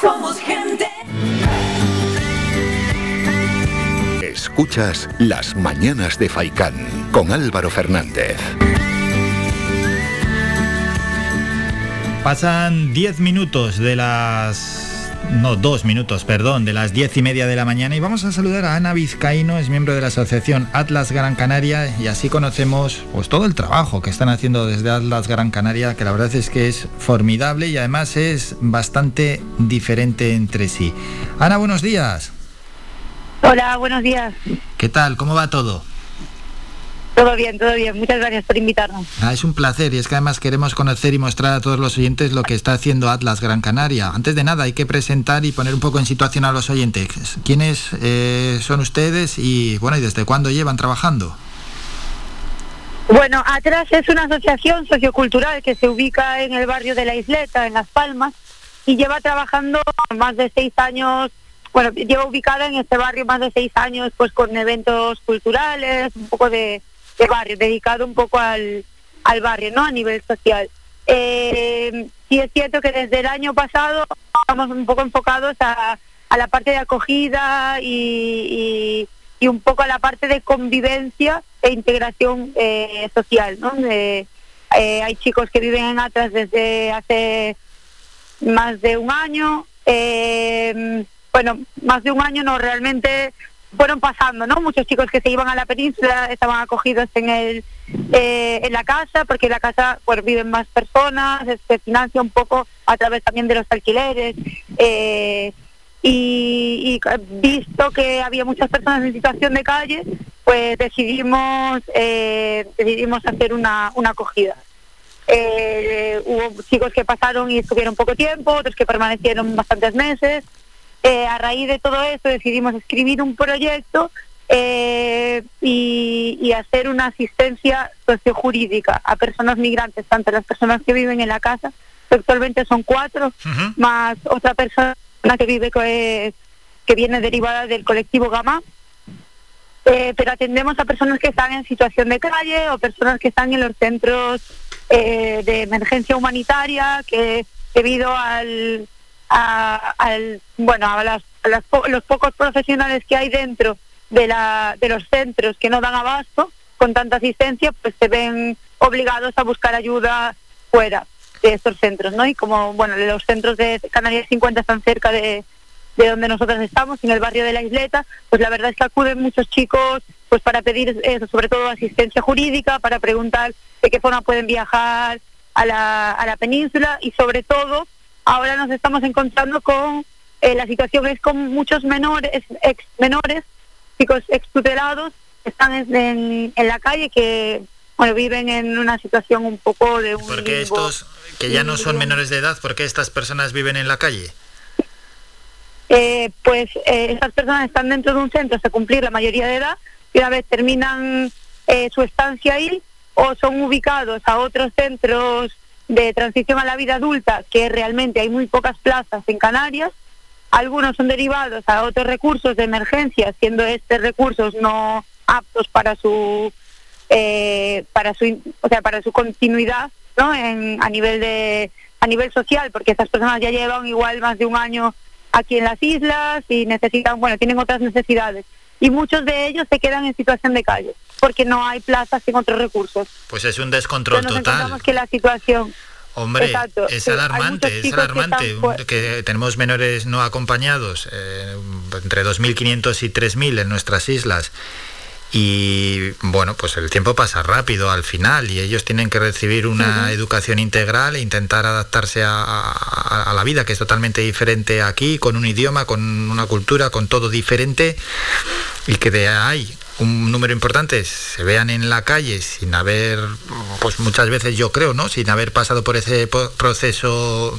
Somos gente. Escuchas Las Mañanas de Faicán con Álvaro Fernández. Pasan 10 minutos de las no, dos minutos, perdón, de las diez y media de la mañana y vamos a saludar a Ana Vizcaíno, es miembro de la asociación Atlas Gran Canaria y así conocemos pues todo el trabajo que están haciendo desde Atlas Gran Canaria, que la verdad es que es formidable y además es bastante diferente entre sí. Ana, buenos días. Hola, buenos días. ¿Qué tal? ¿Cómo va todo? Todo bien, todo bien. Muchas gracias por invitarnos. Ah, es un placer y es que además queremos conocer y mostrar a todos los oyentes lo que está haciendo Atlas Gran Canaria. Antes de nada hay que presentar y poner un poco en situación a los oyentes. ¿Quiénes eh, son ustedes y bueno y desde cuándo llevan trabajando? Bueno, Atlas es una asociación sociocultural que se ubica en el barrio de La Isleta, en Las Palmas, y lleva trabajando más de seis años bueno, lleva ubicada en este barrio más de seis años, pues con eventos culturales, un poco de, de barrio, dedicado un poco al, al barrio, ¿no? A nivel social. Eh, sí es cierto que desde el año pasado estamos un poco enfocados a, a la parte de acogida y, y, un poco a la parte de convivencia e integración eh, social, ¿no? eh, hay chicos que viven en Atlas desde hace más de un año, eh, bueno, más de un año no, realmente fueron pasando, ¿no? Muchos chicos que se iban a la península estaban acogidos en el eh, en la casa, porque en la casa pues viven más personas, se financia un poco a través también de los alquileres. Eh, y, visto que había muchas personas en situación de calle, pues decidimos eh, decidimos hacer una, una acogida. hubo chicos que pasaron y estuvieron poco tiempo, otros que permanecieron bastantes meses. Eh, a raíz de todo esto decidimos escribir un proyecto eh, y, hacer una asistencia sociojurídica a personas migrantes, tanto las personas que viven en la casa, que actualmente son cuatro, más otra persona que vive que, que viene derivada del colectivo Gama. Eh, pero atendemos a personas que están en situación de calle o personas que están en los centros de emergencia humanitaria, que debido al a, al, bueno, a, las, los pocos profesionales que hay dentro de, la, de los centros que no dan abasto con tanta asistencia, pues se ven obligados a buscar ayuda fuera de estos centros, ¿no? Y como, bueno, los centros de Canarias 50 están cerca de, de donde nosotros estamos, en el barrio de la Isleta, pues la verdad es que acuden muchos chicos pues para pedir eso, sobre todo asistencia jurídica, para preguntar de qué forma pueden viajar a la, a la península y sobre todo ahora nos estamos encontrando con eh, la situación es con muchos menores, ex menores, chicos extutelados, que están en, en la calle, que bueno, viven en una situación un poco de un... ¿Por qué estos, que ya no son menores de edad, por qué estas personas viven en la calle? Eh, pues eh, esas personas están dentro de un centro hasta cumplir la mayoría de edad y una vez terminan eh, su estancia ahí o son ubicados a otros centros de transición a la vida adulta, que realmente hay muy pocas plazas en Canarias. Algunos son derivados a otros recursos de emergencia, siendo estos recursos no aptos para su eh, para su o sea para su continuidad no a nivel de a nivel social porque estas personas ya llevan igual más de un año aquí en las islas y necesitan bueno tienen otras necesidades y muchos de ellos se quedan en situación de calle porque no hay plazas sin otros recursos. Pues es un descontrol total. que la situación Hombre, es alarmante, es alarmante que, tenemos menores no acompañados, eh, entre 2.500 y 3.000 en nuestras islas. Y bueno, pues el tiempo pasa rápido al final y ellos tienen que recibir una educación integral e intentar adaptarse a, la vida que es totalmente diferente aquí, con un idioma, con una cultura, con todo diferente y que de ahí un número importante se vean en la calle sin haber, pues muchas veces yo creo, ¿no? Sin haber pasado por ese proceso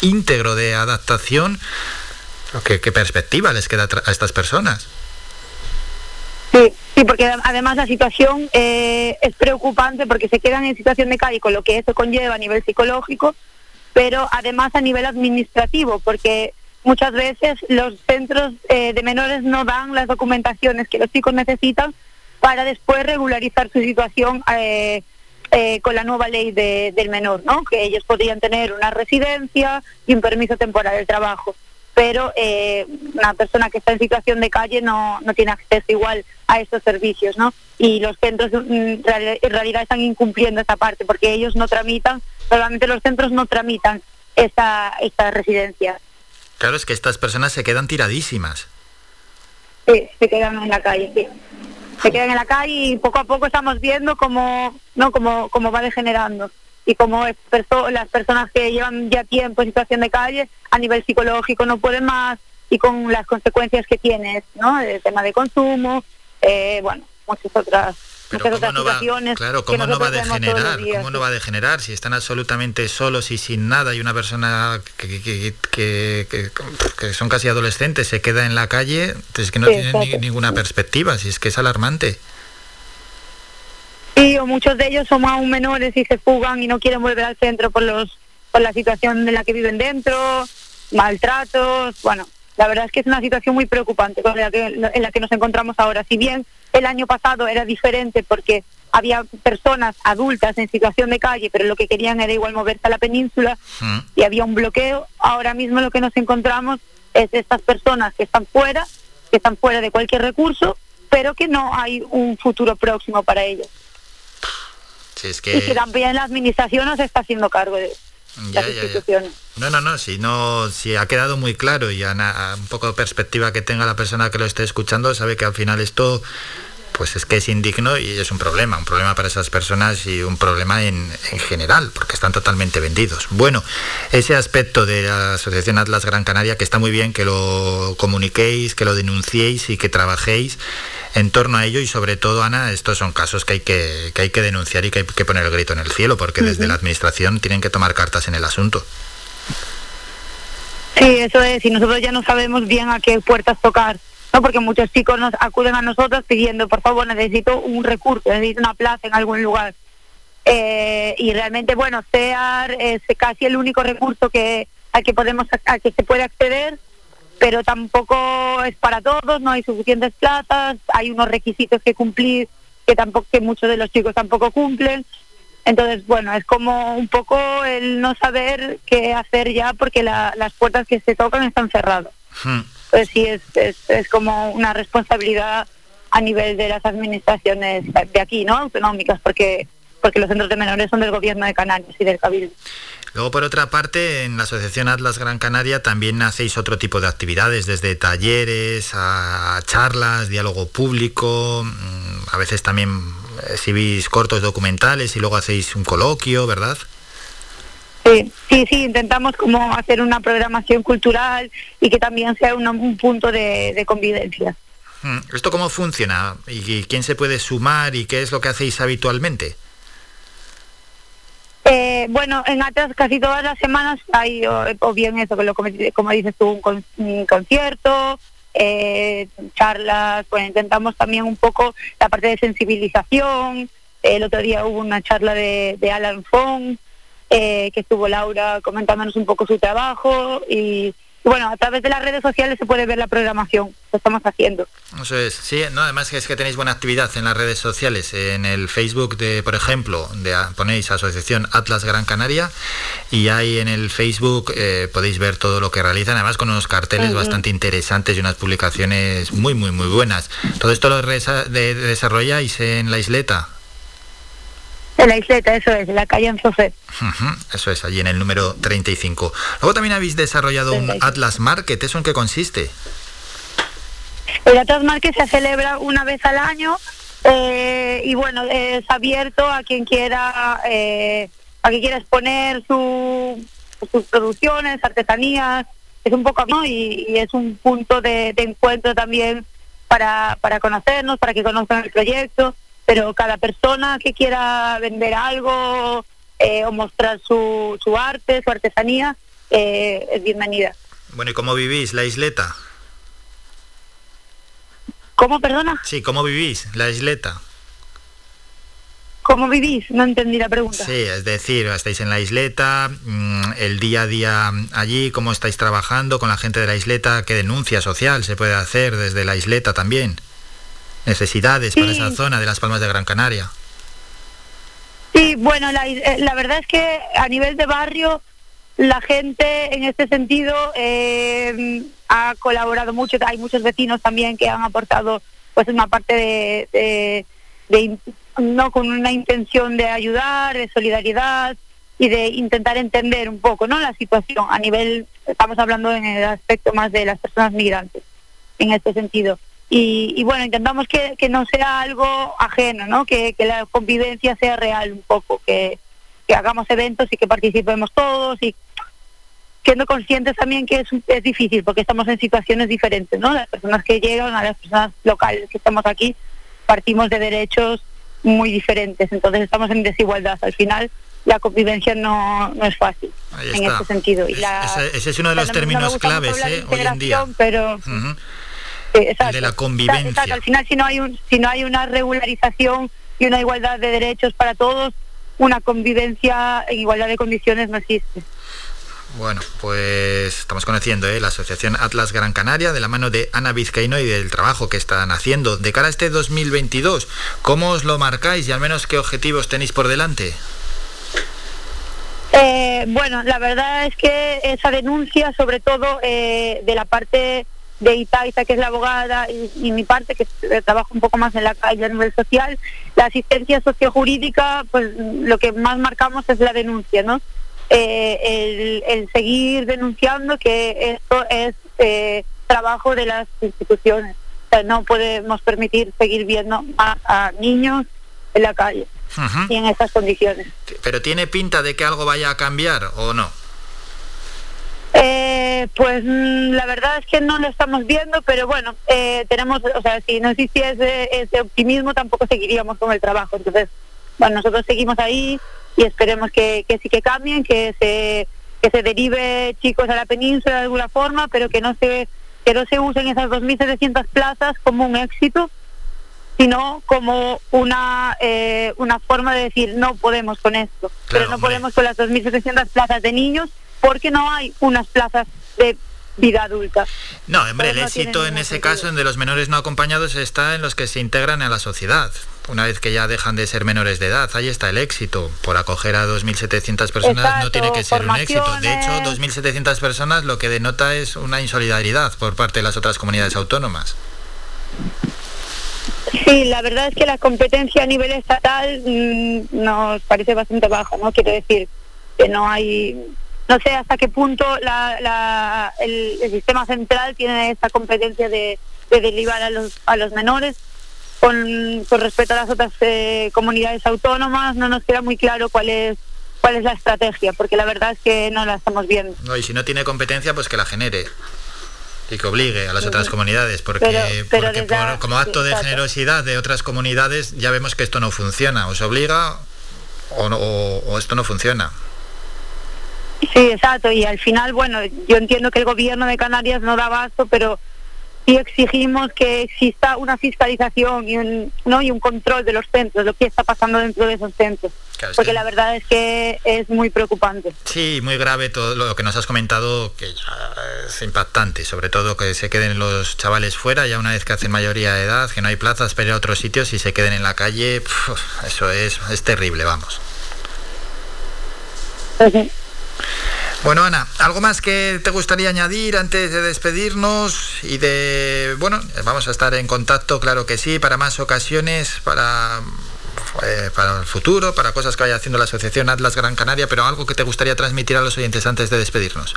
íntegro de adaptación, ¿qué, qué perspectiva les queda a estas personas? Sí, sí, porque además la situación eh, es preocupante porque se quedan en situación de calle con lo que eso conlleva a nivel psicológico, pero además a nivel administrativo, porque muchas veces los centros eh, de menores no dan las documentaciones que los chicos necesitan para después regularizar su situación eh, con la nueva ley del menor, ¿no? Que ellos podrían tener una residencia y un permiso temporal de trabajo. pero eh, una persona que está en situación de calle no, no tiene acceso igual a estos servicios, ¿no? Y los centros mm, en realidad están incumpliendo esa parte porque ellos no tramitan, solamente los centros no tramitan esta, esta residencia. Claro, es que estas personas se quedan tiradísimas. Sí, se quedan en la calle, sí. Se quedan en la calle y poco a poco estamos viendo cómo, ¿no? cómo, cómo va degenerando y como las personas que llevan ya tiempo en situación de calle a nivel psicológico no pueden más y con las consecuencias que tiene, ¿no? El tema de consumo, eh, bueno, muchas otras muchas otras situaciones. claro, ¿cómo no va a degenerar? ¿Cómo no va a degenerar? Si están absolutamente solos y sin nada y una persona que, que, que, que son casi adolescentes se queda en la calle, es que no tiene ninguna perspectiva, si es que es alarmante. Sí, o muchos de ellos son aún menores y se fugan y no quieren volver al centro por los por la situación en la que viven dentro, maltratos, bueno, la verdad es que es una situación muy preocupante con la que, en la que nos encontramos ahora. Si bien el año pasado era diferente porque había personas adultas en situación de calle, pero lo que querían era igual moverse a la península mm. y había un bloqueo, ahora mismo lo que nos encontramos es estas personas que están fuera, que están fuera de cualquier recurso, pero que no hay un futuro próximo para ellos. Y que también la administración nos está haciendo cargo de las instituciones. No, no, no, si no, si ha quedado muy claro y a, un poco de perspectiva que tenga la persona que lo esté escuchando, sabe que al final esto pues es que es indigno y es un problema, un problema para esas personas y un problema en, en, general, porque están totalmente vendidos. Bueno, ese aspecto de la Asociación Atlas Gran Canaria, que está muy bien que lo comuniquéis, que lo denunciéis y que trabajéis en torno a ello y sobre todo, Ana, estos son casos que hay que, que hay que denunciar y que hay que poner el grito en el cielo porque desde la Administración tienen que tomar cartas en el asunto. Sí, eso es, y nosotros ya no sabemos bien a qué puertas tocar, ¿no? porque muchos chicos nos acuden a nosotros pidiendo, por favor, necesito un recurso, necesito una plaza en algún lugar. Eh, y realmente, bueno, SEAR es casi el único recurso que al que podemos al que se puede acceder pero tampoco es para todos, no hay suficientes plazas, hay unos requisitos que cumplir que tampoco que muchos de los chicos tampoco cumplen. Entonces, bueno, es como un poco el no saber qué hacer ya porque las puertas que se tocan están cerradas. Hmm. Entonces sí, es, es, es como una responsabilidad a nivel de las administraciones de aquí, ¿no? Autonómicas, porque porque los centros de menores son del gobierno de Canarias y del Cabildo. Luego, por otra parte, en la Asociación Atlas Gran Canaria también hacéis otro tipo de actividades, desde talleres a charlas, diálogo público, mm, a veces también exhibís cortos documentales y luego hacéis un coloquio, ¿verdad? Sí, sí, sí, intentamos como hacer una programación cultural y que también sea un, punto de, convivencia. Mm, ¿Esto cómo funciona? ¿Y quién se puede sumar y qué es lo que hacéis habitualmente? Eh, bueno, en Atlas casi todas las semanas hay o, bien eso, que lo, como dices tú, un, concierto, eh, charlas, pues intentamos también un poco la parte de sensibilización. El otro día hubo una charla de, de Alan Fong, eh, que estuvo Laura comentándonos un poco su trabajo y bueno, a través de las redes sociales se puede ver la programación que estamos haciendo. Eso es, sí, no, además es que tenéis buena actividad en las redes sociales. En el Facebook, de, por ejemplo, de, ponéis Asociación Atlas Gran Canaria y ahí en el Facebook eh, podéis ver todo lo que realizan, además con unos carteles bastante interesantes y unas publicaciones muy, muy, muy buenas. ¿Todo esto lo desarrolláis en la isleta? En la isleta, eso es, en la calle Anzofet. eso es, allí en el número 35. Luego también habéis desarrollado un Atlas Market, ¿eso en qué consiste? El Atlas Market se celebra una vez al año eh, y bueno, es abierto a quien quiera, eh, a quien quiera exponer su, sus producciones, artesanías, es un poco y, y es un punto de, de encuentro también para, para conocernos, para que conozcan el proyecto pero cada persona que quiera vender algo eh, o mostrar su, su arte, su artesanía, eh, es bienvenida. Bueno, ¿y cómo vivís la isleta? ¿Cómo, perdona? Sí, ¿cómo vivís la isleta? ¿Cómo vivís? No entendí la pregunta. Sí, es decir, estáis en la isleta, mm, el día a día allí, cómo estáis trabajando con la gente de la isleta, qué denuncia social se puede hacer desde la isleta también necesidades para esa zona de las Palmas de Gran Canaria. Sí, bueno, la, la, verdad es que a nivel de barrio la gente en este sentido eh, ha colaborado mucho. Hay muchos vecinos también que han aportado pues una parte de, no con una intención de ayudar, de solidaridad y de intentar entender un poco, ¿no? La situación a nivel, estamos hablando en el aspecto más de las personas migrantes, en este sentido. Y, bueno, intentamos que, que, no sea algo ajeno, ¿no? Que, que la convivencia sea real un poco, que, que hagamos eventos y que participemos todos y siendo conscientes también que es, es difícil porque estamos en situaciones diferentes, ¿no? Las personas que llegan a las personas locales que estamos aquí partimos de derechos muy diferentes, entonces estamos en desigualdad. Al final la convivencia no, no es fácil en ese sentido. Y ese, es uno de los términos claves ¿eh? hoy en día. Pero, de la convivencia. Al final si no hay un, si no hay una regularización y una igualdad de derechos para todos, una convivencia en igualdad de condiciones no existe. Bueno, pues estamos conociendo ¿eh? la Asociación Atlas Gran Canaria de la mano de Ana Vizcaíno y del trabajo que están haciendo. De cara a este 2022, ¿cómo os lo marcáis y al menos qué objetivos tenéis por delante? Eh, bueno, la verdad es que esa denuncia, sobre todo eh, de la parte de Itaiza, que es la abogada, y, mi parte, que trabajo un poco más en la calle a nivel social, la asistencia sociojurídica, pues lo que más marcamos es la denuncia, ¿no? Eh, el, seguir denunciando que esto es eh, trabajo de las instituciones. no podemos permitir seguir viendo a, niños en la calle y en estas condiciones. ¿Pero tiene pinta de que algo vaya a cambiar o no? Eh, pues mm, la verdad es que no lo estamos viendo, pero bueno, tenemos, o sea, si no existiese ese optimismo tampoco seguiríamos con el trabajo. Entonces, bueno, nosotros seguimos ahí, y esperemos que, que sí que cambien, que se, que se derive chicos a la península de alguna forma, pero que no se, que no se usen esas 2.700 plazas como un éxito, sino como una, eh, una forma de decir no podemos con esto, pero no podemos con las 2.700 plazas de niños porque no hay unas plazas de vida adulta. No, hombre, el éxito en ese caso, en de los menores no acompañados, está en los que se integran a la sociedad una vez que ya dejan de ser menores de edad. Ahí está el éxito. Por acoger a 2.700 personas no tiene que ser un éxito. De hecho, 2.700 personas lo que denota es una insolidaridad por parte de las otras comunidades autónomas. Sí, la verdad es que la competencia a nivel estatal mm, nos parece bastante baja, ¿no? Quiero decir que no hay, no sé hasta qué punto el, sistema central tiene esta competencia de, de derivar a los, a los menores con, respecto a las otras eh, comunidades autónomas no nos queda muy claro cuál es cuál es la estrategia, porque la verdad es que no la estamos viendo. No, y si no tiene competencia, pues que la genere y que obligue a las otras comunidades, porque, como acto de generosidad de otras comunidades ya vemos que esto no funciona, o se obliga o, o esto no funciona. Sí, exacto, y al final, bueno, yo entiendo que el gobierno de Canarias no da abasto, pero y exigimos que exista una fiscalización y un, ¿no? y un control de los centros, lo que está pasando dentro de esos centros. porque la verdad es que es muy preocupante. Sí, muy grave todo lo que nos has comentado, que es impactante, sobre todo que se queden los chavales fuera, ya una vez que hacen mayoría de edad, que no hay plazas para ir a otros sitios y se queden en la calle, eso es, es terrible, vamos. Bueno, Ana, ¿algo más que te gustaría añadir antes de despedirnos? Y de, bueno, vamos a estar en contacto, claro que sí, para más ocasiones, para, eh, para el futuro, para cosas que vaya haciendo la Asociación Atlas Gran Canaria, pero algo que te gustaría transmitir a los oyentes antes de despedirnos.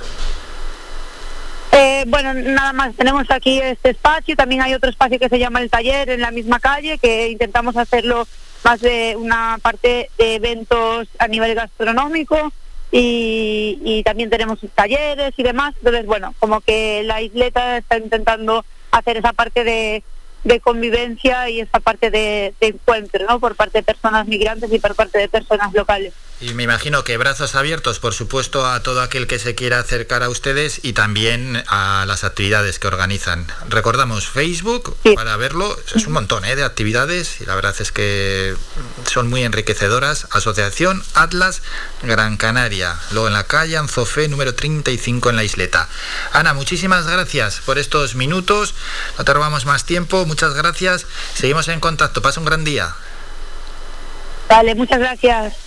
Eh, bueno, nada más, tenemos aquí este espacio, también hay otro espacio que se llama el taller en la misma calle, que intentamos hacerlo más de una parte de eventos a nivel gastronómico, y, también tenemos talleres y demás. Entonces, bueno, como que la isleta está intentando hacer esa parte de convivencia y esa parte de, encuentro, ¿no? Por parte de personas migrantes y por parte de personas locales. Y me imagino que brazos abiertos, por supuesto, a todo aquel que se quiera acercar a ustedes y también a las actividades que organizan. Recordamos Facebook para verlo, es un montón ¿eh? de actividades y la verdad es que son muy enriquecedoras. Asociación Atlas Gran Canaria, luego en la calle Anzofé número 35 en la isleta. Ana, muchísimas gracias por estos minutos, no te robamos más tiempo muchas gracias. Seguimos en contacto. Pasa un gran día. Vale, muchas gracias.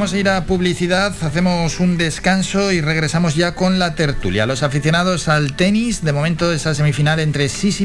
Vamos a ir a publicidad, hacemos un descanso y regresamos ya con la tertulia. Los aficionados al tenis, de momento esa semifinal entre Sisi